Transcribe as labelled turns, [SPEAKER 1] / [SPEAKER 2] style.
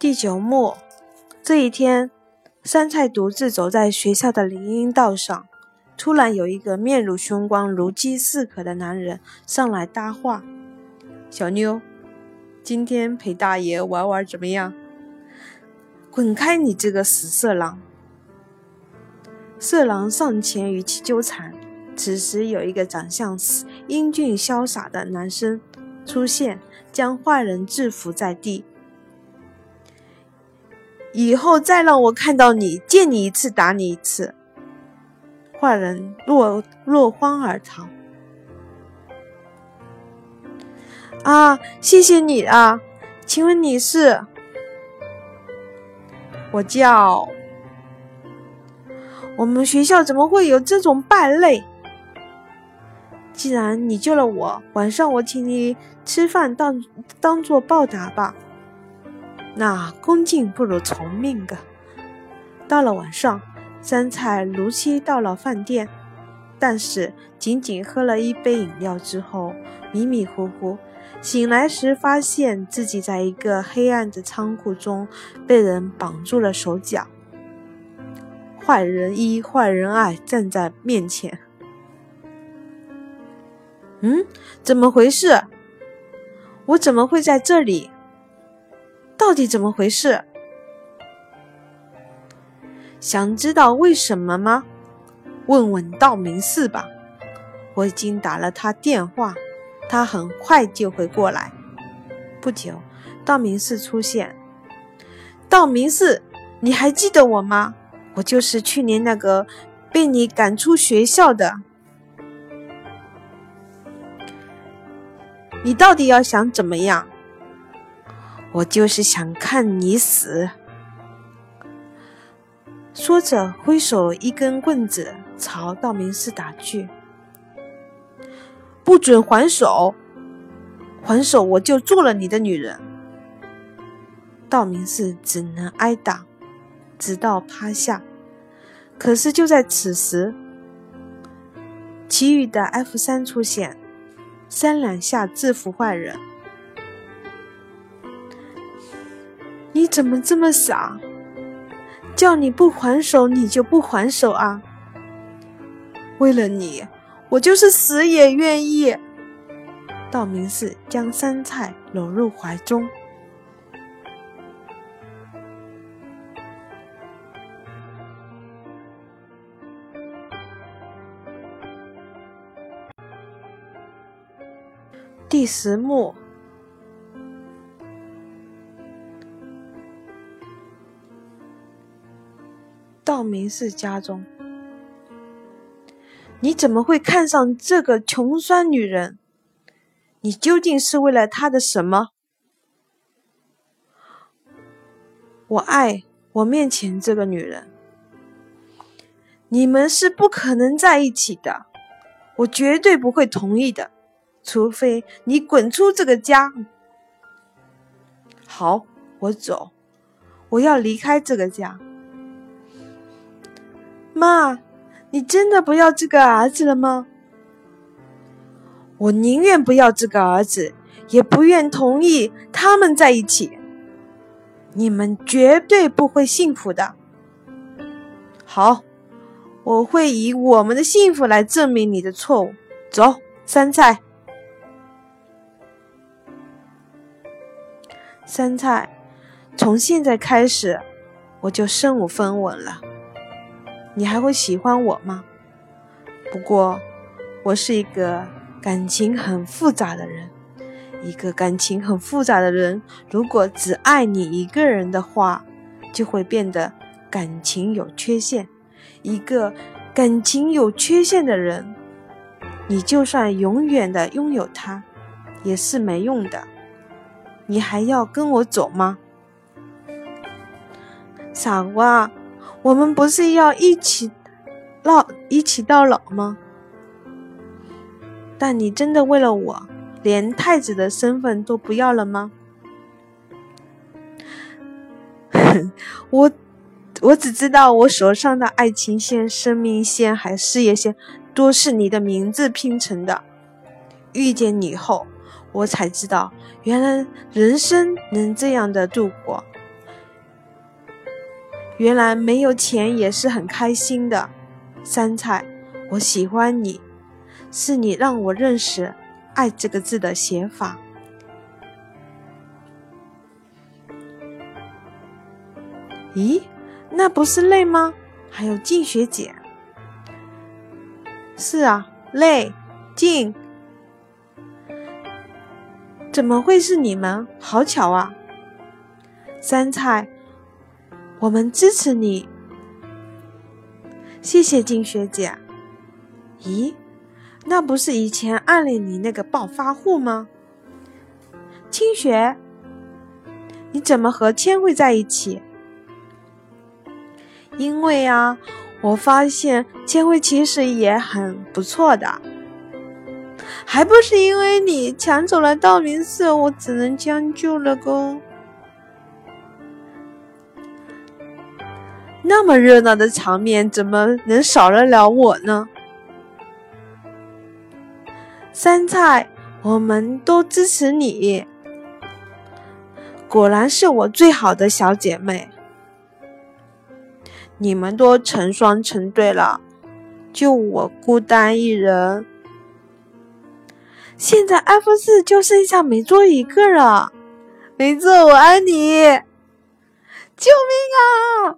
[SPEAKER 1] 第九幕，这一天，杉菜独自走在学校的林荫道上，突然有一个面如凶光、如饥似渴的男人上来搭话：“小妞，今天陪大爷玩玩怎么样？”“滚开，你这个死色狼！”色狼上前与其纠缠。此时，有一个长相英俊潇洒的男生出现，将坏人制服在地。以后再让我看到你，见你一次打你一次。坏人落落荒而逃。啊，谢谢你啊，请问你是？我叫……我们学校怎么会有这种败类？既然你救了我，晚上我请你吃饭，当当做报答吧。那恭敬不如从命啊！到了晚上，三菜如期到了饭店，但是仅仅喝了一杯饮料之后，迷迷糊糊醒来时，发现自己在一个黑暗的仓库中被人绑住了手脚，坏人一、坏人二站在面前。嗯，怎么回事？我怎么会在这里？到底怎么回事？想知道为什么吗？问问道明寺吧。我已经打了他电话，他很快就会过来。不久，道明寺出现。道明寺，你还记得我吗？我就是去年那个被你赶出学校的。你到底要想怎么样？我就是想看你死。说着，挥手一根棍子朝道明寺打去。不准还手！还手我就做了你的女人。道明寺只能挨打，直到趴下。可是就在此时，其余的 F 三出现。三两下制服坏人，怎么这么傻？叫你不还手，你就不还手啊！为了你，我就是死也愿意。道明寺将三菜搂入怀中。第十幕，道明寺家中，你怎么会看上这个穷酸女人？你究竟是为了她的什么？我爱我面前这个女人，你们是不可能在一起的，我绝对不会同意的。除非你滚出这个家。好，我走，我要离开这个家。妈，你真的不要这个儿子了吗？我宁愿不要这个儿子，也不愿同意他们在一起。你们绝对不会幸福的。好，我会以我们的幸福来证明你的错误。走，三菜。三菜，从现在开始，我就身无分文了。你还会喜欢我吗？不过，我是一个感情很复杂的人。一个感情很复杂的人，如果只爱你一个人的话，就会变得感情有缺陷。一个感情有缺陷的人，你就算永远的拥有他，也是没用的。你还要跟我走吗，傻瓜？我们不是要一起老一起到老吗？但你真的为了我，连太子的身份都不要了吗？我我只知道我手上的爱情线、生命线还事业线，都是你的名字拼成的。遇见你后。我才知道，原来人生能这样的度过。原来没有钱也是很开心的。三菜，我喜欢你，是你让我认识“爱”这个字的写法。咦，那不是泪吗？还有静学姐。是啊，泪，静，怎么会是你们？好巧啊！三菜，我们支持你。谢谢静学姐。咦，那不是以前暗恋你那个暴发户吗？清雪，你怎么和千惠在一起？因为啊，我发现千惠其实也很不错的，还不是因为你抢走了道明寺，我只能将就了个。那么热闹的场面，怎么能少得了我呢？三菜，我们都支持你，果然是我最好的小姐妹。你们都成双成对了，就我孤单一人。现在 F 四就剩下美作一个了，美作我爱你，救命啊！